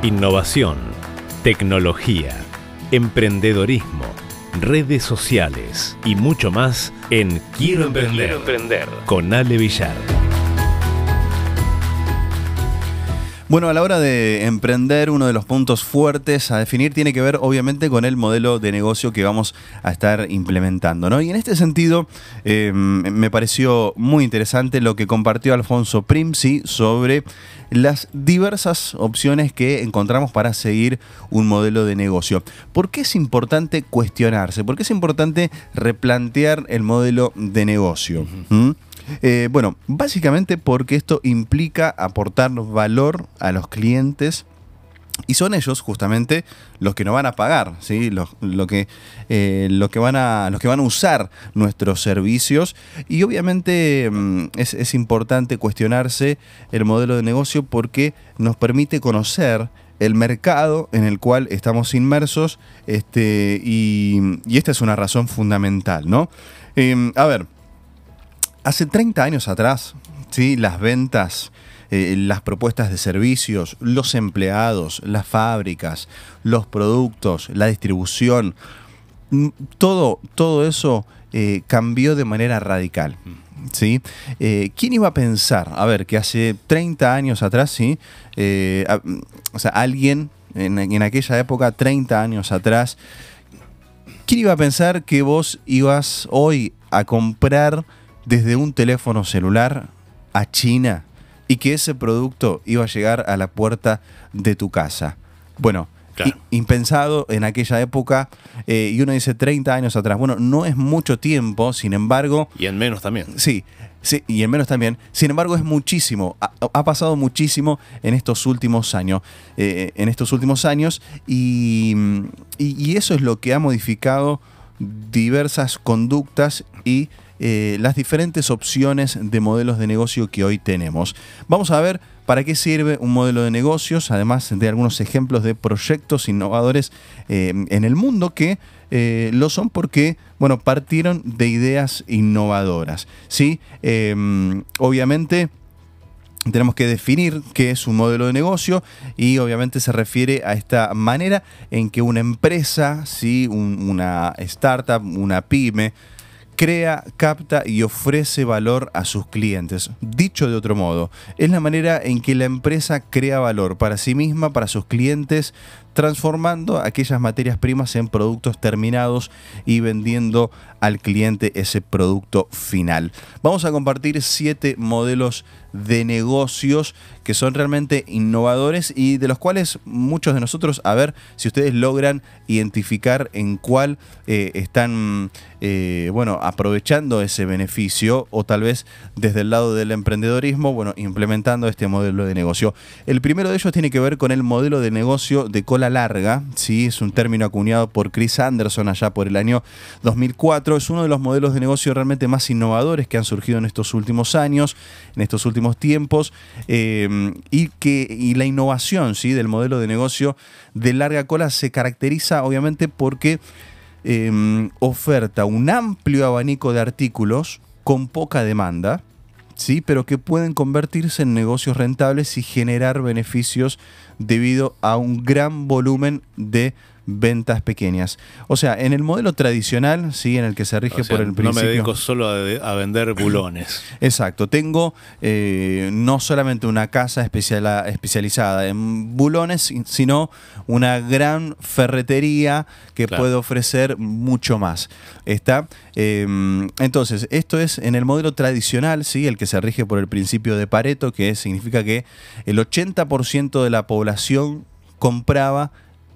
Innovación, tecnología, emprendedorismo, redes sociales y mucho más en Quiero Emprender, emprender. con Ale Villar. Bueno, a la hora de emprender, uno de los puntos fuertes a definir tiene que ver obviamente con el modelo de negocio que vamos a estar implementando. ¿no? Y en este sentido, eh, me pareció muy interesante lo que compartió Alfonso Primsi sobre las diversas opciones que encontramos para seguir un modelo de negocio. ¿Por qué es importante cuestionarse? ¿Por qué es importante replantear el modelo de negocio? Eh, bueno, básicamente porque esto implica aportar valor a los clientes y son ellos justamente los que nos van a pagar, ¿sí? Los, lo que, eh, que van a, los que van a usar nuestros servicios. Y obviamente mm, es, es, importante cuestionarse el modelo de negocio porque nos permite conocer el mercado en el cual estamos inmersos este, y, y esta es una razón fundamental, ¿no? Eh, a ver, Hace 30 años atrás, ¿sí? las ventas, eh, las propuestas de servicios, los empleados, las fábricas, los productos, la distribución, mm, todo, todo eso eh, cambió de manera radical. ¿sí? Eh, ¿Quién iba a pensar? A ver, que hace 30 años atrás, ¿sí? o sea, alguien en, en aquella época, 30 años atrás, ¿quién iba a pensar que vos ibas hoy a comprar desde un teléfono celular a China y que ese producto iba a llegar a la puerta de tu casa. Bueno, impensado en aquella época eh, y uno dice 30 años atrás. Bueno, no es mucho tiempo, sin embargo... Y en menos también. Sí, sí y en menos también. Sin embargo, es muchísimo. Ha, pasado muchísimo en estos últimos años. Eh, en estos últimos años y, y eso es lo que ha modificado diversas conductas y eh, las diferentes opciones de modelos de negocio que hoy tenemos. Vamos a ver para qué sirve un modelo de negocios, además de algunos ejemplos de proyectos innovadores eh, en el mundo que eh, lo son porque, bueno, partieron de ideas innovadoras. ¿sí? obviamente tenemos que definir qué es un modelo de negocio y obviamente se refiere a esta manera en que una empresa, ¿sí? una startup, una pyme, crea, capta y ofrece valor a sus clientes. Dicho de otro modo, es la manera en que la empresa crea valor para sí misma, para sus clientes, transformando aquellas materias primas en productos terminados y vendiendo al cliente ese producto final. Vamos a compartir siete modelos de negocios que son realmente innovadores y de los cuales muchos de nosotros, a ver si ustedes logran identificar en cuál eh, están, eh, bueno, aprovechando ese beneficio o tal vez desde el lado del emprendedorismo, bueno, implementando este modelo de negocio. El primero de ellos tiene que ver con el modelo de negocio de cola larga, ¿sí? es un término acuñado por Chris Anderson allá por el año 2004, es uno de los modelos de negocio realmente más innovadores que han surgido en estos últimos años, en estos últimos tiempos, eh, y que y la innovación ¿sí? del modelo de negocio de larga cola se caracteriza obviamente porque eh, oferta un amplio abanico de artículos con poca demanda, ¿sí? pero que pueden convertirse en negocios rentables y generar beneficios debido a un gran volumen de ventas pequeñas. O sea, en el modelo tradicional, sí, en el que se rige por el principio. No me dedico solo a, vender bulones. Exacto. Tengo eh, no solamente una casa especializada en bulones, sino una gran ferretería que puede ofrecer mucho más. ¿Está? Em, entonces, esto es en el modelo tradicional, sí, el que se rige por el principio de Pareto, que significa que el 80% de la población compraba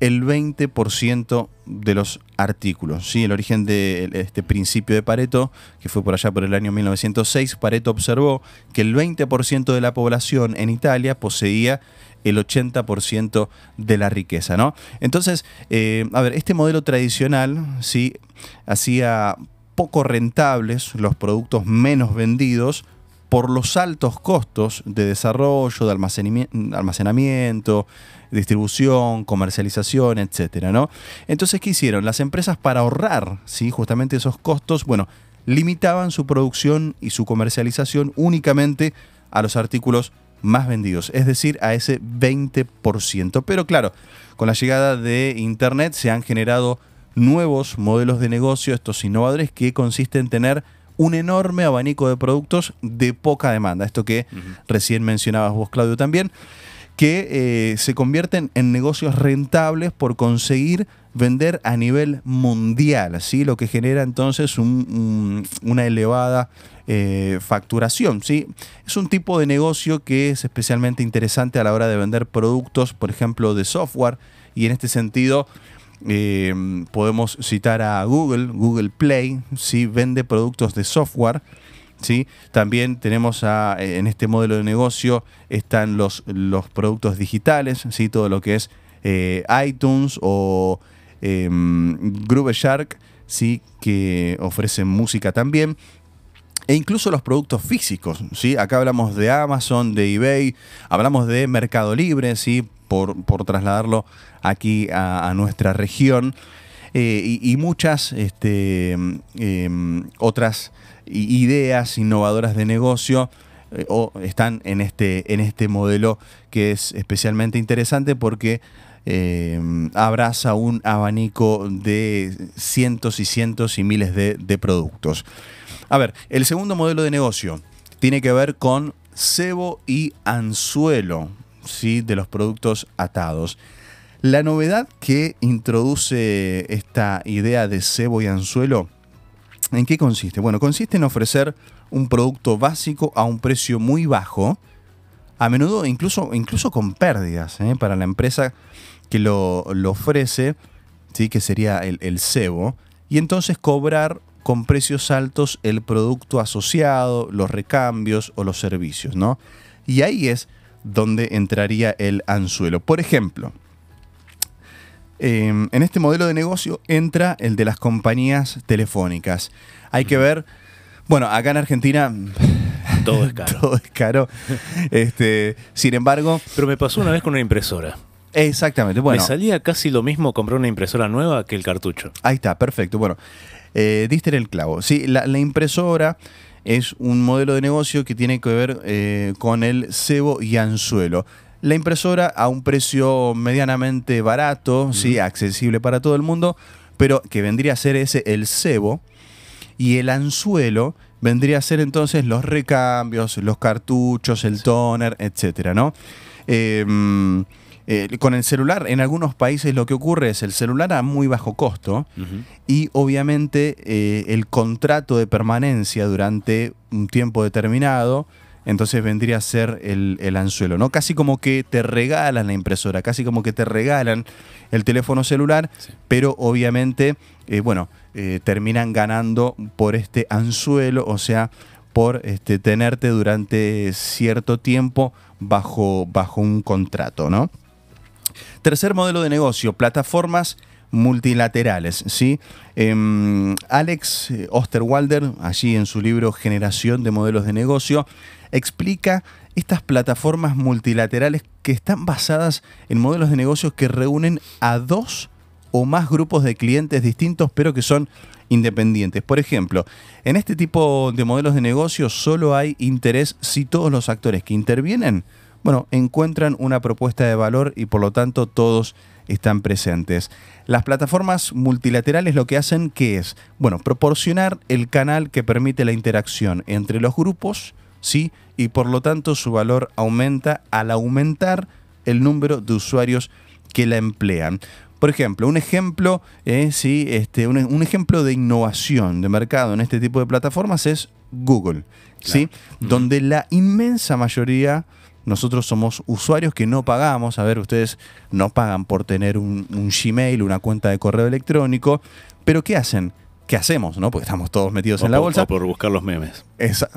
el 20% de los artículos. ¿sí? El origen de este principio de Pareto, que fue por allá por el año 1906, Pareto observó que el 20% de la población en Italia poseía el 80% de la riqueza. ¿no? Entonces, eh, a ver, este modelo tradicional ¿sí? hacía poco rentables los productos menos vendidos por los altos costos de desarrollo, de almacenamiento, distribución, comercialización, etcétera, ¿no? Entonces, ¿qué hicieron? Las empresas para ahorrar, ¿sí? Justamente esos costos, bueno, limitaban su producción y su comercialización únicamente a los artículos más vendidos, es decir, a ese 20%. Pero claro, con la llegada de Internet se han generado nuevos modelos de negocio, estos innovadores, que consisten en tener un enorme abanico de productos de poca demanda. Esto que recién mencionabas vos, Claudio, también, que eh, se convierten en negocios rentables por conseguir vender a nivel mundial, ¿sí? lo que genera entonces una elevada eh, facturación. ¿sí? Es un tipo de negocio que es especialmente interesante a la hora de vender productos, por ejemplo, de software, y en este sentido eh, podemos citar a Google, Google Play, ¿sí? vende productos de software. ¿sí? También tenemos a, eh, en este modelo de negocio están los, los productos digitales, ¿sí? todo lo que es eh, iTunes o eh, Groove Shark, ¿sí? que ofrecen música también. E incluso los productos físicos, ¿sí? Acá hablamos de Amazon, de eBay, hablamos de Mercado Libre, ¿sí? Por, trasladarlo aquí a, nuestra región. Eh, y, muchas este, em, otras ideas innovadoras de negocio eh, están en este, en este modelo que es especialmente interesante porque em, abraza un abanico de cientos y cientos y miles de, de productos. A ver, el segundo modelo de negocio tiene que ver con cebo y anzuelo. ¿Sí? de los productos atados. La novedad que introduce esta idea de cebo y anzuelo, ¿en qué consiste? Bueno, consiste en ofrecer un producto básico a un precio muy bajo, a menudo incluso, incluso con pérdidas ¿eh? para la empresa que lo, ofrece, ¿sí? que sería el, el cebo, y entonces cobrar con precios altos el producto asociado, los recambios o los servicios, ¿no? Y ahí es donde entraría el anzuelo. Por ejemplo, em, en este modelo de negocio entra el de las compañías telefónicas. Hay que ver, bueno, acá en Argentina... Todo es caro. todo es caro. Este, sin embargo... Pero me pasó una vez con una impresora. Exactamente. Bueno, me salía casi lo mismo comprar una impresora nueva que el cartucho. Ahí está, perfecto. Bueno, eh, diste en el clavo. Sí, la, la impresora es un modelo de negocio que tiene que ver eh, con el cebo y anzuelo. La impresora a un precio medianamente barato, sí, accesible para todo el mundo, pero que vendría a ser ese el cebo y el anzuelo vendría a ser entonces los recambios, los cartuchos, el toner, etcétera, ¿no? Em, eh, con el celular, en algunos países lo que ocurre es el celular a muy bajo costo y obviamente eh, el contrato de permanencia durante un tiempo determinado, entonces vendría a ser el, anzuelo, ¿no? Casi como que te regalan la impresora, casi como que te regalan el teléfono celular, pero obviamente, eh, bueno, terminan ganando por este anzuelo, o sea, por este, tenerte durante cierto tiempo bajo, bajo un contrato, ¿no? Tercer modelo de negocio, plataformas multilaterales. ¿sí? Em, Alex Osterwalder, allí en su libro Generación de Modelos de Negocio, explica estas plataformas multilaterales que están basadas en modelos de negocios que reúnen a dos o más grupos de clientes distintos, pero que son independientes. Por ejemplo, en este tipo de modelos de negocio solo hay interés si todos los actores que intervienen bueno, encuentran una propuesta de valor y por lo tanto todos están presentes. Las plataformas multilaterales lo que hacen ¿qué es, bueno, proporcionar el canal que permite la interacción entre los grupos, ¿sí? Y por lo tanto su valor aumenta al aumentar el número de usuarios que la emplean. Por ejemplo, un ejemplo, eh, ¿sí? este, un, ejemplo de innovación de mercado en este tipo de plataformas es Google, ¿sí? donde la inmensa mayoría nosotros somos usuarios que no pagamos. A ver, ustedes no pagan por tener un, Gmail, una cuenta de correo electrónico. Pero ¿qué hacen? ¿Qué hacemos? ¿no? Porque estamos todos metidos en la bolsa. por buscar los memes.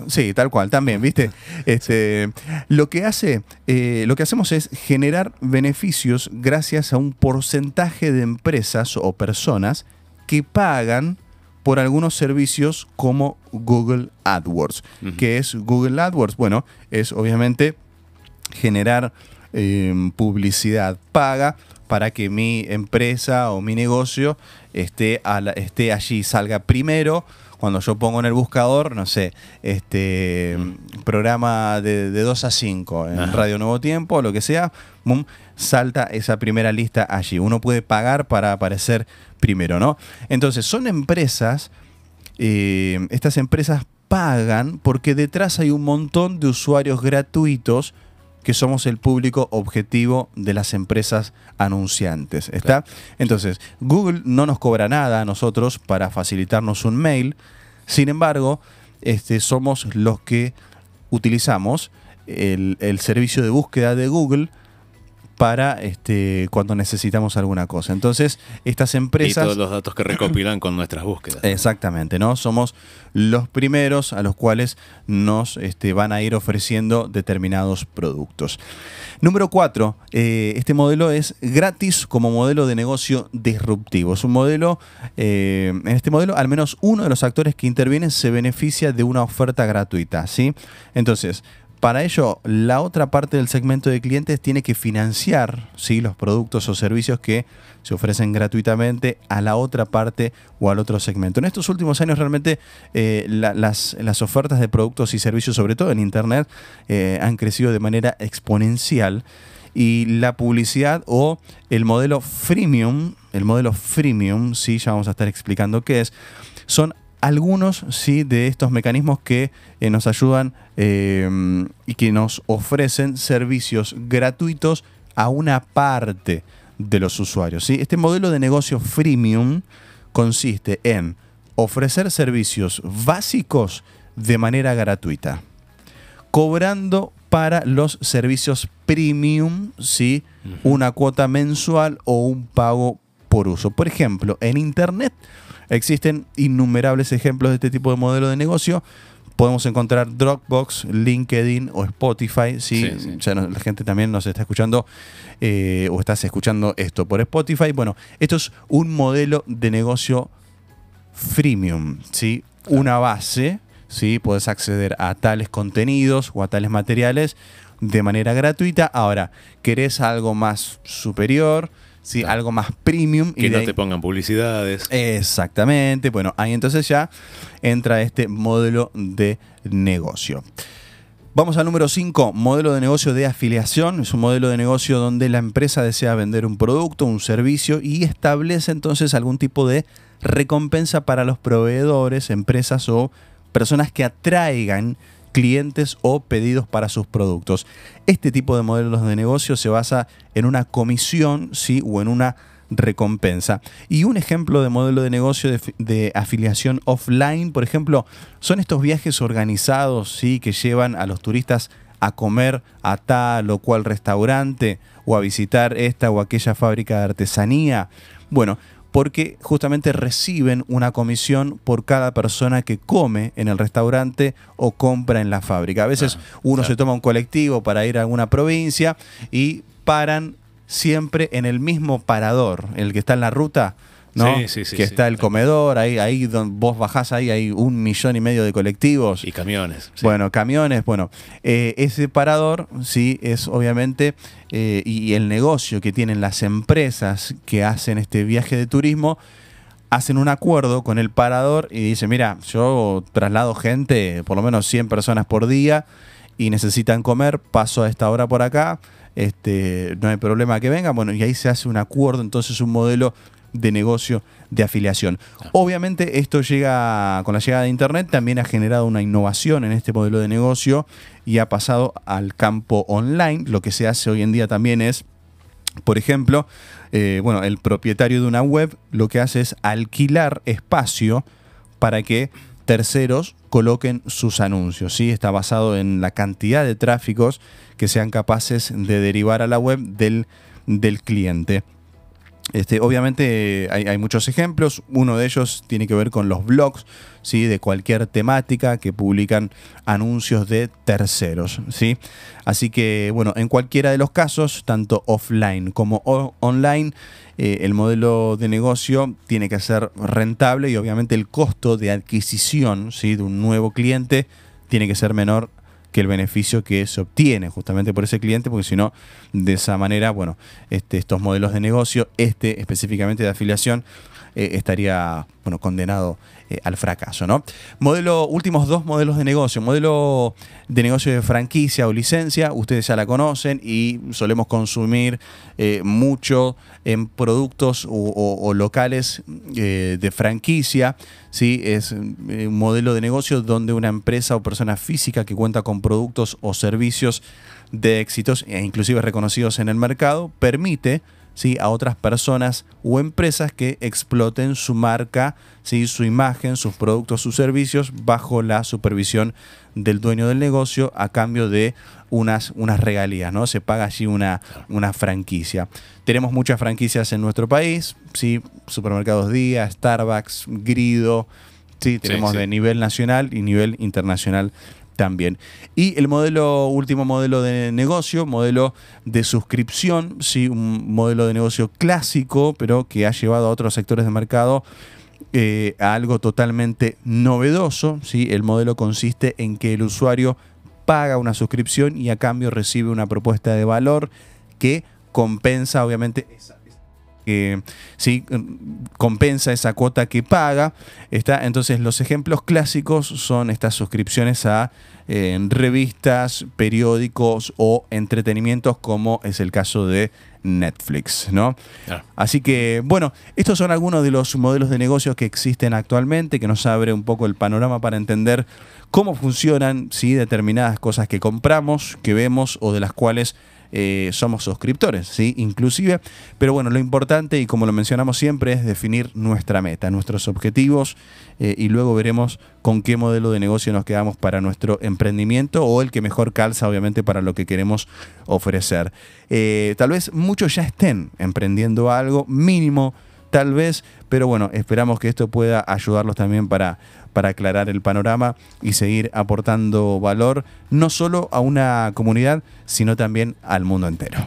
sí, tal cual, también, ¿viste? Este, lo, que hace, eh, lo que hacemos es generar beneficios gracias a un porcentaje de empresas o personas que pagan por algunos servicios como Google AdWords. ¿Qué es Google AdWords? Bueno, es obviamente generar em, publicidad paga para que mi empresa o mi negocio esté, esté allí, salga primero cuando yo pongo en el buscador, no sé, este programa de, 2 a 5 en Radio Nuevo Tiempo, lo que sea, boom, salta esa primera lista allí. Uno puede pagar para aparecer primero, ¿no? Entonces, son empresas, eh, estas empresas pagan porque detrás hay un montón de usuarios gratuitos que somos el público objetivo de las empresas anunciantes. ¿Está? Entonces, Google no nos cobra nada a nosotros para facilitarnos un mail. Sin embargo, este, somos los que utilizamos el, el servicio de búsqueda de Google para este, cuando necesitamos alguna cosa. Entonces, estas empresas... Y todos los datos que recopilan con nuestras búsquedas. Exactamente, ¿no? Somos los primeros a los cuales nos este, van a ir ofreciendo determinados productos. Número cuatro, eh, este modelo es gratis como modelo de negocio disruptivo. Es un modelo, eh, en este modelo, al menos uno de los actores que intervienen se beneficia de una oferta gratuita, ¿sí? Entonces, para ello, la otra parte del segmento de clientes tiene que financiar ¿sí? los productos o servicios que se ofrecen gratuitamente a la otra parte o al otro segmento. En estos últimos años realmente eh, las, ofertas de productos y servicios, sobre todo en Internet, eh, han crecido de manera exponencial y la publicidad o el modelo freemium, el modelo freemium, sí, ya vamos a estar explicando qué es, son algunos sí de estos mecanismos que eh, nos ayudan eh, y que nos ofrecen servicios gratuitos a una parte de los usuarios. ¿sí? Este modelo de negocio freemium consiste en ofrecer servicios básicos de manera gratuita, cobrando para los servicios premium, ¿sí? una cuota mensual o un pago por uso. Por ejemplo, en Internet Existen innumerables ejemplos de este tipo de modelo de negocio. Podemos encontrar Dropbox, LinkedIn o Spotify. ¿sí? la gente también nos está escuchando eh, o estás escuchando esto por Spotify. Bueno, esto es un modelo de negocio freemium. ¿sí? Una base. ¿sí? Puedes acceder a tales contenidos o a tales materiales de manera gratuita. Ahora, ¿querés algo más superior? ¿Sí? algo más premium. Que no te pongan publicidades. Exactamente. Bueno, ahí entonces ya entra este modelo de negocio. Vamos al número 5, modelo de negocio de afiliación. Es un modelo de negocio donde la empresa desea vender un producto, un servicio y establece entonces algún tipo de recompensa para los proveedores, empresas o personas que atraigan clientes o pedidos para sus productos. Este tipo de modelos de negocio se basa en una comisión ¿sí? o en una recompensa. Y un ejemplo de modelo de negocio de, afiliación offline, por ejemplo, son estos viajes organizados ¿sí? que llevan a los turistas a comer a tal o cual restaurante o a visitar esta o aquella fábrica de artesanía. Bueno, porque justamente reciben una comisión por cada persona que come en el restaurante o compra en la fábrica. A veces ah, uno se toma un colectivo para ir a alguna provincia y paran siempre en el mismo parador, el que está en la ruta ¿no? que está el comedor, ahí, ahí donde vos bajás, ahí hay un millón y medio de colectivos. Y camiones. Bueno, camiones, bueno, eh, ese parador, sí, es obviamente, eh, y el negocio que tienen las empresas que hacen este viaje de turismo, hacen un acuerdo con el parador y dicen, mira, yo traslado gente, por lo menos 100 personas por día, y necesitan comer, paso a esta hora por acá, este, no hay problema que vengan, bueno, y ahí se hace un acuerdo, entonces un modelo de negocio de afiliación. Obviamente esto llega con la llegada de Internet, también ha generado una innovación en este modelo de negocio y ha pasado al campo online. Lo que se hace hoy en día también es, por ejemplo, eh, bueno, el propietario de una web lo que hace es alquilar espacio para que terceros coloquen sus anuncios. ¿sí? Está basado en la cantidad de tráficos que sean capaces de derivar a la web del, del cliente. Este, obviamente hay, muchos ejemplos, uno de ellos tiene que ver con los blogs ¿sí? de cualquier temática que publican anuncios de terceros. ¿sí? Así que bueno, en cualquiera de los casos, tanto offline como online, eh, el modelo de negocio tiene que ser rentable y obviamente el costo de adquisición ¿sí? de un nuevo cliente tiene que ser menor que el beneficio que se obtiene justamente por ese cliente, porque si no, de esa manera, bueno, este, estos modelos de negocio, este específicamente de afiliación, eh, estaría bueno, condenado eh, al fracaso, ¿no? Modelo, últimos dos modelos de negocio. Modelo de negocio de franquicia o licencia, ustedes ya la conocen y solemos consumir eh, mucho en productos o, locales eh, de franquicia. ¿sí? Es un modelo de negocio donde una empresa o persona física que cuenta con productos o servicios de éxitos e inclusive reconocidos en el mercado permite a otras personas o empresas que exploten su marca, ¿sí? su imagen, sus productos, sus servicios bajo la supervisión del dueño del negocio a cambio de unas, unas regalías, ¿no? Se paga allí una, una franquicia. Tenemos muchas franquicias en nuestro país, ¿sí? Supermercados Día, Starbucks, Grido, ¿sí? Tenemos de nivel nacional y nivel internacional también. Y el modelo, último modelo de negocio, modelo de suscripción, sí, un modelo de negocio clásico, pero que ha llevado a otros sectores de mercado eh, a algo totalmente novedoso. ¿sí? El modelo consiste en que el usuario paga una suscripción y a cambio recibe una propuesta de valor que compensa obviamente esa que ¿sí? compensa esa cuota que paga. Está, entonces los ejemplos clásicos son estas suscripciones a eh, revistas, periódicos o entretenimientos como es el caso de Netflix, ¿no? Así que, bueno, estos son algunos de los modelos de negocios que existen actualmente, que nos abre un poco el panorama para entender cómo funcionan ¿sí? determinadas cosas que compramos, que vemos o de las cuales eh, somos suscriptores, ¿sí? Inclusive. Pero bueno, lo importante, y como lo mencionamos siempre, es definir nuestra meta, nuestros objetivos, eh, y luego veremos con qué modelo de negocio nos quedamos para nuestro emprendimiento o el que mejor calza, obviamente, para lo que queremos ofrecer. Eh, tal vez muchos ya estén emprendiendo algo mínimo tal vez, pero bueno, esperamos que esto pueda ayudarlos también para, para aclarar el panorama y seguir aportando valor no solo a una comunidad, sino también al mundo entero.